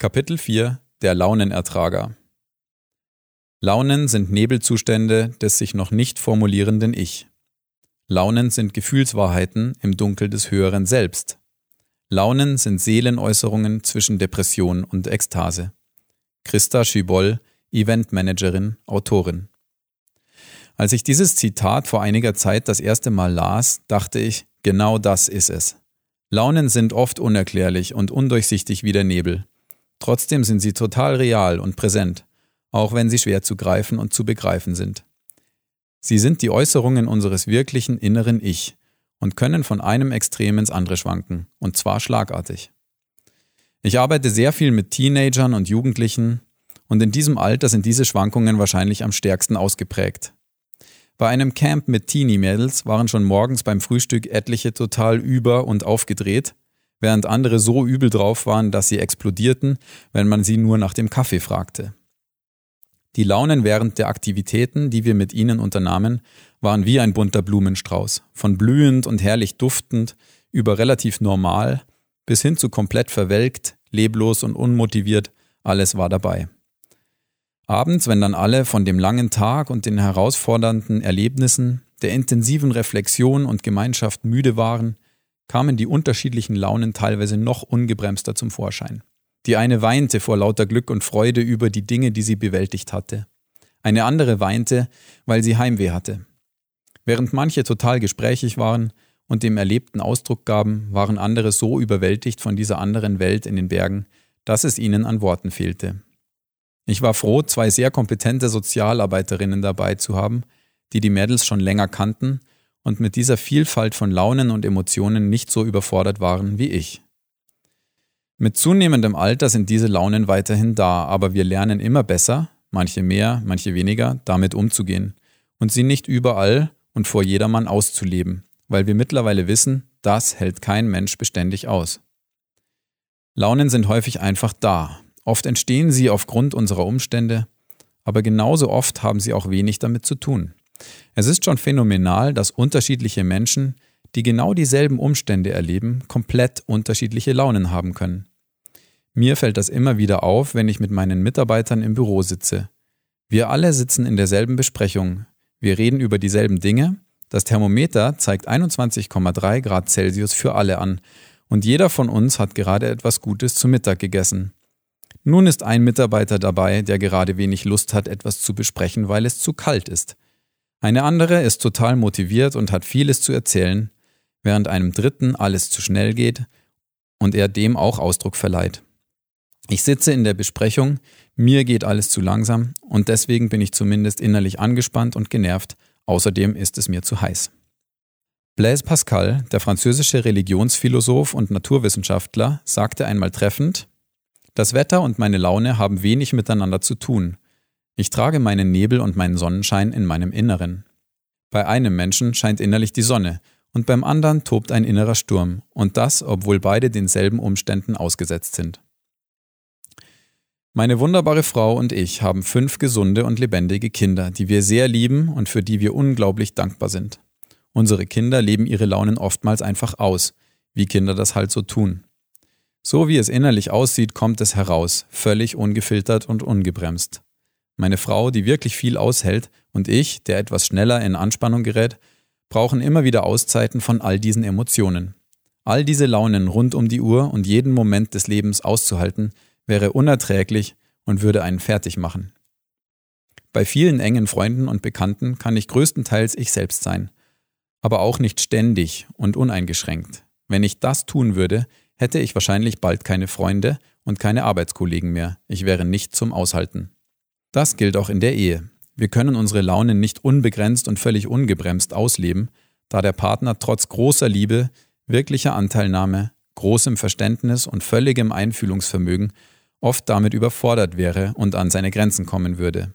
Kapitel 4 Der Launenertrager Launen sind Nebelzustände des sich noch nicht formulierenden Ich. Launen sind Gefühlswahrheiten im Dunkel des höheren Selbst. Launen sind Seelenäußerungen zwischen Depression und Ekstase. Christa Schüboll, Eventmanagerin, Autorin. Als ich dieses Zitat vor einiger Zeit das erste Mal las, dachte ich, genau das ist es. Launen sind oft unerklärlich und undurchsichtig wie der Nebel. Trotzdem sind sie total real und präsent, auch wenn sie schwer zu greifen und zu begreifen sind. Sie sind die Äußerungen unseres wirklichen inneren Ich und können von einem Extrem ins andere schwanken, und zwar schlagartig. Ich arbeite sehr viel mit Teenagern und Jugendlichen, und in diesem Alter sind diese Schwankungen wahrscheinlich am stärksten ausgeprägt. Bei einem Camp mit Teenie-Mädels waren schon morgens beim Frühstück etliche total über und aufgedreht, während andere so übel drauf waren, dass sie explodierten, wenn man sie nur nach dem Kaffee fragte. Die Launen während der Aktivitäten, die wir mit ihnen unternahmen, waren wie ein bunter Blumenstrauß, von blühend und herrlich duftend über relativ normal bis hin zu komplett verwelkt, leblos und unmotiviert, alles war dabei. Abends, wenn dann alle von dem langen Tag und den herausfordernden Erlebnissen, der intensiven Reflexion und Gemeinschaft müde waren, kamen die unterschiedlichen Launen teilweise noch ungebremster zum Vorschein. Die eine weinte vor lauter Glück und Freude über die Dinge, die sie bewältigt hatte. Eine andere weinte, weil sie Heimweh hatte. Während manche total gesprächig waren und dem Erlebten Ausdruck gaben, waren andere so überwältigt von dieser anderen Welt in den Bergen, dass es ihnen an Worten fehlte. Ich war froh, zwei sehr kompetente Sozialarbeiterinnen dabei zu haben, die die Mädels schon länger kannten und mit dieser Vielfalt von Launen und Emotionen nicht so überfordert waren wie ich. Mit zunehmendem Alter sind diese Launen weiterhin da, aber wir lernen immer besser, manche mehr, manche weniger, damit umzugehen und sie nicht überall und vor jedermann auszuleben, weil wir mittlerweile wissen, das hält kein Mensch beständig aus. Launen sind häufig einfach da. Oft entstehen sie aufgrund unserer Umstände, aber genauso oft haben sie auch wenig damit zu tun. Es ist schon phänomenal, dass unterschiedliche Menschen, die genau dieselben Umstände erleben, komplett unterschiedliche Launen haben können. Mir fällt das immer wieder auf, wenn ich mit meinen Mitarbeitern im Büro sitze. Wir alle sitzen in derselben Besprechung. Wir reden über dieselben Dinge. Das Thermometer zeigt 21,3 Grad Celsius für alle an. Und jeder von uns hat gerade etwas Gutes zu Mittag gegessen. Nun ist ein Mitarbeiter dabei, der gerade wenig Lust hat, etwas zu besprechen, weil es zu kalt ist. Eine andere ist total motiviert und hat vieles zu erzählen, während einem dritten alles zu schnell geht und er dem auch Ausdruck verleiht. Ich sitze in der Besprechung, mir geht alles zu langsam und deswegen bin ich zumindest innerlich angespannt und genervt, außerdem ist es mir zu heiß. Blaise Pascal, der französische Religionsphilosoph und Naturwissenschaftler, sagte einmal treffend, das Wetter und meine Laune haben wenig miteinander zu tun, ich trage meinen Nebel und meinen Sonnenschein in meinem Inneren. Bei einem Menschen scheint innerlich die Sonne, und beim anderen tobt ein innerer Sturm, und das, obwohl beide denselben Umständen ausgesetzt sind. Meine wunderbare Frau und ich haben fünf gesunde und lebendige Kinder, die wir sehr lieben und für die wir unglaublich dankbar sind. Unsere Kinder leben ihre Launen oftmals einfach aus, wie Kinder das halt so tun. So wie es innerlich aussieht, kommt es heraus, völlig ungefiltert und ungebremst. Meine Frau, die wirklich viel aushält, und ich, der etwas schneller in Anspannung gerät, brauchen immer wieder Auszeiten von all diesen Emotionen. All diese Launen rund um die Uhr und jeden Moment des Lebens auszuhalten, wäre unerträglich und würde einen fertig machen. Bei vielen engen Freunden und Bekannten kann ich größtenteils ich selbst sein, aber auch nicht ständig und uneingeschränkt. Wenn ich das tun würde, hätte ich wahrscheinlich bald keine Freunde und keine Arbeitskollegen mehr. Ich wäre nicht zum Aushalten. Das gilt auch in der Ehe. Wir können unsere Launen nicht unbegrenzt und völlig ungebremst ausleben, da der Partner trotz großer Liebe, wirklicher Anteilnahme, großem Verständnis und völligem Einfühlungsvermögen oft damit überfordert wäre und an seine Grenzen kommen würde.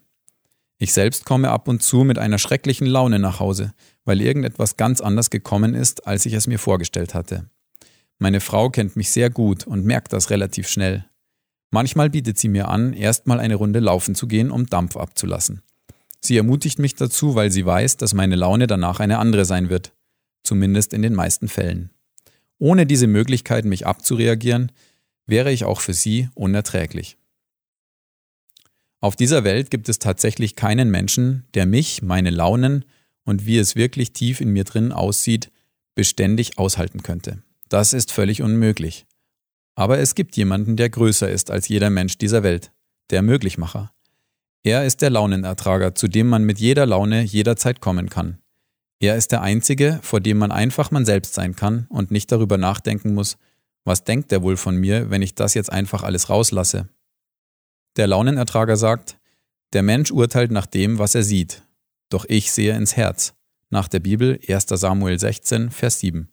Ich selbst komme ab und zu mit einer schrecklichen Laune nach Hause, weil irgendetwas ganz anders gekommen ist, als ich es mir vorgestellt hatte. Meine Frau kennt mich sehr gut und merkt das relativ schnell. Manchmal bietet sie mir an, erstmal eine Runde laufen zu gehen, um Dampf abzulassen. Sie ermutigt mich dazu, weil sie weiß, dass meine Laune danach eine andere sein wird. Zumindest in den meisten Fällen. Ohne diese Möglichkeit, mich abzureagieren, wäre ich auch für sie unerträglich. Auf dieser Welt gibt es tatsächlich keinen Menschen, der mich, meine Launen und wie es wirklich tief in mir drin aussieht, beständig aushalten könnte. Das ist völlig unmöglich. Aber es gibt jemanden, der größer ist als jeder Mensch dieser Welt, der Möglichmacher. Er ist der Launenertrager, zu dem man mit jeder Laune jederzeit kommen kann. Er ist der Einzige, vor dem man einfach man selbst sein kann und nicht darüber nachdenken muss, was denkt der wohl von mir, wenn ich das jetzt einfach alles rauslasse. Der Launenertrager sagt, der Mensch urteilt nach dem, was er sieht, doch ich sehe ins Herz. Nach der Bibel 1 Samuel 16, Vers 7.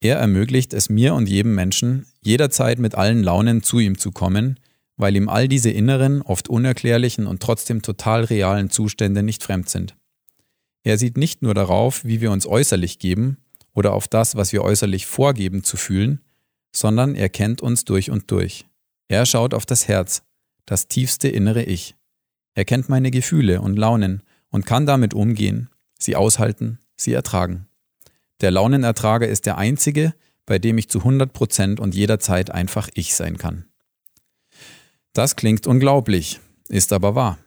Er ermöglicht es mir und jedem Menschen, jederzeit mit allen Launen zu ihm zu kommen, weil ihm all diese inneren, oft unerklärlichen und trotzdem total realen Zustände nicht fremd sind. Er sieht nicht nur darauf, wie wir uns äußerlich geben oder auf das, was wir äußerlich vorgeben zu fühlen, sondern er kennt uns durch und durch. Er schaut auf das Herz, das tiefste innere Ich. Er kennt meine Gefühle und Launen und kann damit umgehen, sie aushalten, sie ertragen. Der Launenertrager ist der einzige, bei dem ich zu 100 Prozent und jederzeit einfach ich sein kann. Das klingt unglaublich, ist aber wahr.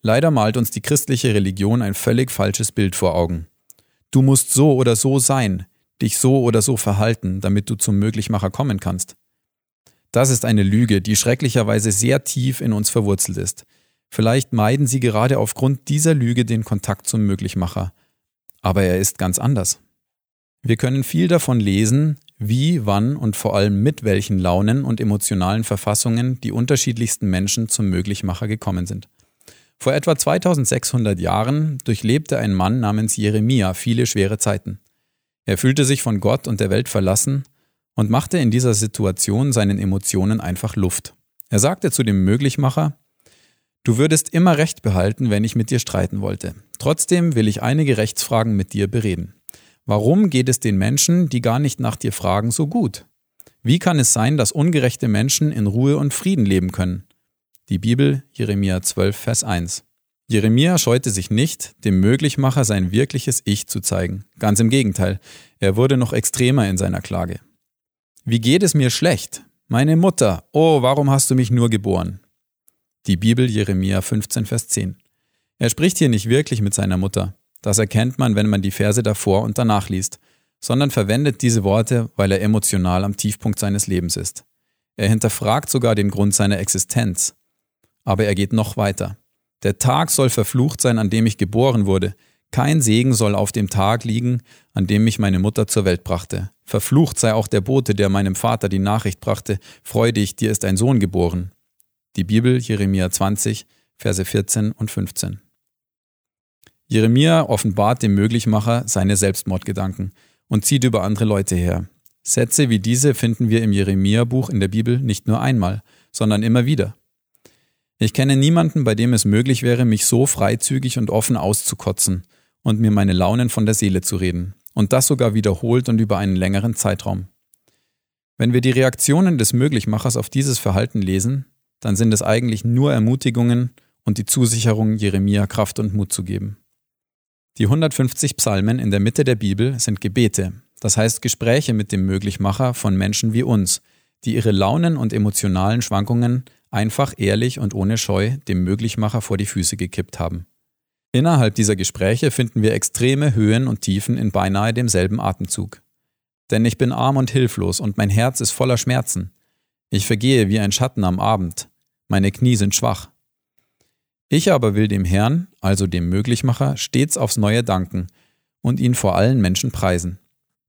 Leider malt uns die christliche Religion ein völlig falsches Bild vor Augen. Du musst so oder so sein, dich so oder so verhalten, damit du zum Möglichmacher kommen kannst. Das ist eine Lüge, die schrecklicherweise sehr tief in uns verwurzelt ist. Vielleicht meiden Sie gerade aufgrund dieser Lüge den Kontakt zum Möglichmacher. Aber er ist ganz anders. Wir können viel davon lesen, wie, wann und vor allem mit welchen Launen und emotionalen Verfassungen die unterschiedlichsten Menschen zum Möglichmacher gekommen sind. Vor etwa 2600 Jahren durchlebte ein Mann namens Jeremia viele schwere Zeiten. Er fühlte sich von Gott und der Welt verlassen und machte in dieser Situation seinen Emotionen einfach Luft. Er sagte zu dem Möglichmacher, Du würdest immer Recht behalten, wenn ich mit dir streiten wollte. Trotzdem will ich einige Rechtsfragen mit dir bereden. Warum geht es den Menschen, die gar nicht nach dir fragen, so gut? Wie kann es sein, dass ungerechte Menschen in Ruhe und Frieden leben können? Die Bibel, Jeremia 12, Vers 1. Jeremia scheute sich nicht, dem Möglichmacher sein wirkliches Ich zu zeigen. Ganz im Gegenteil, er wurde noch extremer in seiner Klage. Wie geht es mir schlecht? Meine Mutter, oh, warum hast du mich nur geboren? Die Bibel Jeremia 15, Vers 10. Er spricht hier nicht wirklich mit seiner Mutter. Das erkennt man, wenn man die Verse davor und danach liest, sondern verwendet diese Worte, weil er emotional am Tiefpunkt seines Lebens ist. Er hinterfragt sogar den Grund seiner Existenz. Aber er geht noch weiter. Der Tag soll verflucht sein, an dem ich geboren wurde. Kein Segen soll auf dem Tag liegen, an dem mich meine Mutter zur Welt brachte. Verflucht sei auch der Bote, der meinem Vater die Nachricht brachte, Freu dich, dir ist ein Sohn geboren. Die Bibel, Jeremia 20, Verse 14 und 15. Jeremia offenbart dem Möglichmacher seine Selbstmordgedanken und zieht über andere Leute her. Sätze wie diese finden wir im Jeremia-Buch in der Bibel nicht nur einmal, sondern immer wieder. Ich kenne niemanden, bei dem es möglich wäre, mich so freizügig und offen auszukotzen und mir meine Launen von der Seele zu reden, und das sogar wiederholt und über einen längeren Zeitraum. Wenn wir die Reaktionen des Möglichmachers auf dieses Verhalten lesen, dann sind es eigentlich nur Ermutigungen und die Zusicherung, Jeremia Kraft und Mut zu geben. Die 150 Psalmen in der Mitte der Bibel sind Gebete, das heißt Gespräche mit dem Möglichmacher von Menschen wie uns, die ihre Launen und emotionalen Schwankungen einfach ehrlich und ohne Scheu dem Möglichmacher vor die Füße gekippt haben. Innerhalb dieser Gespräche finden wir extreme Höhen und Tiefen in beinahe demselben Atemzug. Denn ich bin arm und hilflos und mein Herz ist voller Schmerzen. Ich vergehe wie ein Schatten am Abend, meine Knie sind schwach. Ich aber will dem Herrn, also dem Möglichmacher, stets aufs Neue danken und ihn vor allen Menschen preisen.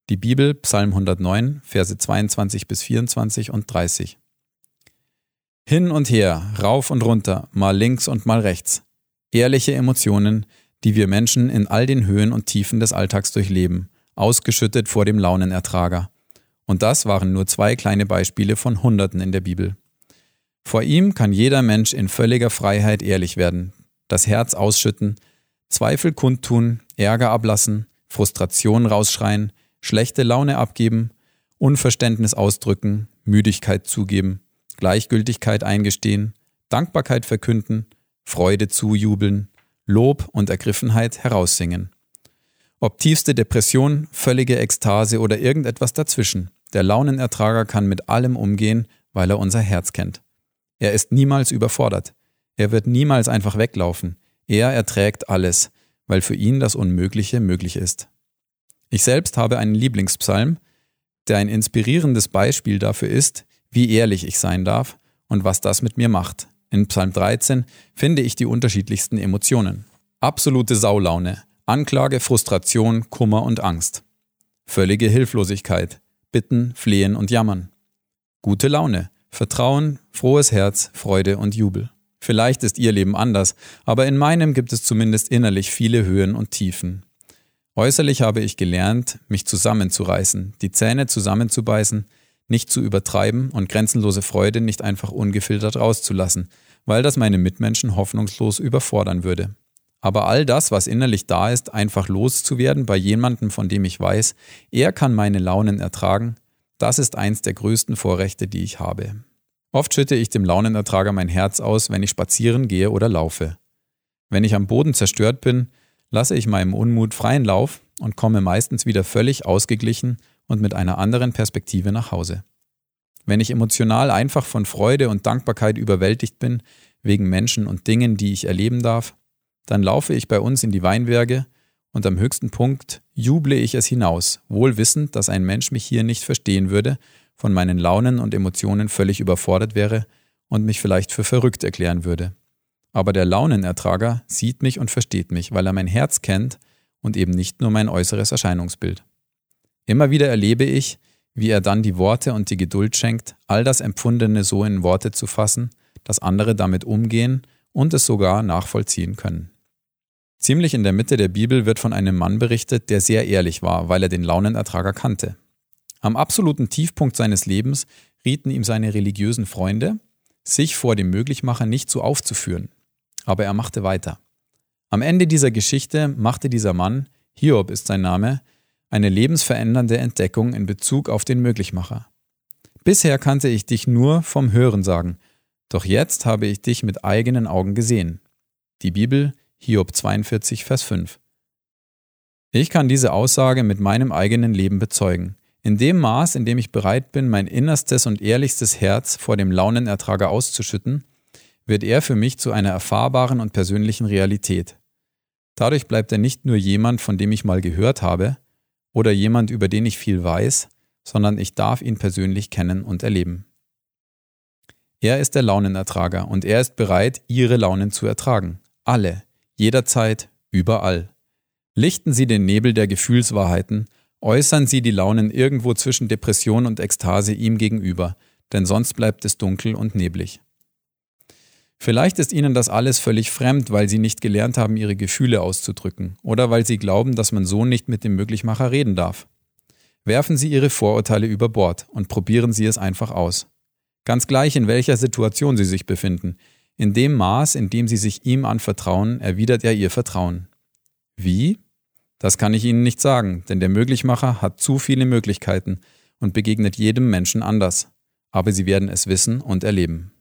Die Bibel, Psalm 109, Verse 22 bis 24 und 30. Hin und her, rauf und runter, mal links und mal rechts ehrliche Emotionen, die wir Menschen in all den Höhen und Tiefen des Alltags durchleben, ausgeschüttet vor dem Launenertrager. Und das waren nur zwei kleine Beispiele von Hunderten in der Bibel. Vor ihm kann jeder Mensch in völliger Freiheit ehrlich werden, das Herz ausschütten, Zweifel kundtun, Ärger ablassen, Frustration rausschreien, schlechte Laune abgeben, Unverständnis ausdrücken, Müdigkeit zugeben, Gleichgültigkeit eingestehen, Dankbarkeit verkünden, Freude zujubeln, Lob und Ergriffenheit heraussingen. Ob tiefste Depression, völlige Ekstase oder irgendetwas dazwischen, Der Launenertrager kann mit allem umgehen, weil er unser Herz kennt. Er ist niemals überfordert. Er wird niemals einfach weglaufen. Er erträgt alles, weil für ihn das Unmögliche möglich ist. Ich selbst habe einen Lieblingspsalm, der ein inspirierendes Beispiel dafür ist, wie ehrlich ich sein darf und was das mit mir macht. In Psalm 13 finde ich die unterschiedlichsten Emotionen. Absolute Saulaune, Anklage, Frustration, Kummer und Angst. Völlige Hilflosigkeit, Bitten, Flehen und Jammern. Gute Laune, Vertrauen, frohes Herz, Freude und Jubel. Vielleicht ist Ihr Leben anders, aber in meinem gibt es zumindest innerlich viele Höhen und Tiefen. Äußerlich habe ich gelernt, mich zusammenzureißen, die Zähne zusammenzubeißen, nicht zu übertreiben und grenzenlose Freude nicht einfach ungefiltert rauszulassen, weil das meine Mitmenschen hoffnungslos überfordern würde. Aber all das, was innerlich da ist, einfach loszuwerden bei jemandem, von dem ich weiß, er kann meine Launen ertragen, das ist eins der größten Vorrechte, die ich habe. Oft schütte ich dem Launenertrager mein Herz aus, wenn ich spazieren gehe oder laufe. Wenn ich am Boden zerstört bin, lasse ich meinem Unmut freien Lauf und komme meistens wieder völlig ausgeglichen und mit einer anderen Perspektive nach Hause. Wenn ich emotional einfach von Freude und Dankbarkeit überwältigt bin, wegen Menschen und Dingen, die ich erleben darf, dann laufe ich bei uns in die Weinberge und am höchsten Punkt juble ich es hinaus, wohl wissend, dass ein Mensch mich hier nicht verstehen würde, von meinen Launen und Emotionen völlig überfordert wäre und mich vielleicht für verrückt erklären würde. Aber der Launenertrager sieht mich und versteht mich, weil er mein Herz kennt und eben nicht nur mein äußeres Erscheinungsbild. Immer wieder erlebe ich, wie er dann die Worte und die Geduld schenkt, all das Empfundene so in Worte zu fassen, dass andere damit umgehen und es sogar nachvollziehen können. Ziemlich in der Mitte der Bibel wird von einem Mann berichtet, der sehr ehrlich war, weil er den Launenertrager kannte. Am absoluten Tiefpunkt seines Lebens rieten ihm seine religiösen Freunde, sich vor dem Möglichmacher nicht so aufzuführen. Aber er machte weiter. Am Ende dieser Geschichte machte dieser Mann, Hiob ist sein Name, eine lebensverändernde Entdeckung in Bezug auf den Möglichmacher. Bisher kannte ich dich nur vom Hören sagen, doch jetzt habe ich dich mit eigenen Augen gesehen. Die Bibel Hiob 42, Vers 5. Ich kann diese Aussage mit meinem eigenen Leben bezeugen. In dem Maß, in dem ich bereit bin, mein innerstes und ehrlichstes Herz vor dem Launenertrager auszuschütten, wird er für mich zu einer erfahrbaren und persönlichen Realität. Dadurch bleibt er nicht nur jemand, von dem ich mal gehört habe, oder jemand, über den ich viel weiß, sondern ich darf ihn persönlich kennen und erleben. Er ist der Launenertrager und er ist bereit, ihre Launen zu ertragen. Alle, jederzeit, überall. Lichten Sie den Nebel der Gefühlswahrheiten, äußern Sie die Launen irgendwo zwischen Depression und Ekstase ihm gegenüber, denn sonst bleibt es dunkel und neblig. Vielleicht ist Ihnen das alles völlig fremd, weil Sie nicht gelernt haben, Ihre Gefühle auszudrücken oder weil Sie glauben, dass man so nicht mit dem Möglichmacher reden darf. Werfen Sie Ihre Vorurteile über Bord und probieren Sie es einfach aus. Ganz gleich, in welcher Situation Sie sich befinden, in dem Maß, in dem sie sich ihm anvertrauen, erwidert er ihr Vertrauen. Wie? Das kann ich Ihnen nicht sagen, denn der Möglichmacher hat zu viele Möglichkeiten und begegnet jedem Menschen anders. Aber Sie werden es wissen und erleben.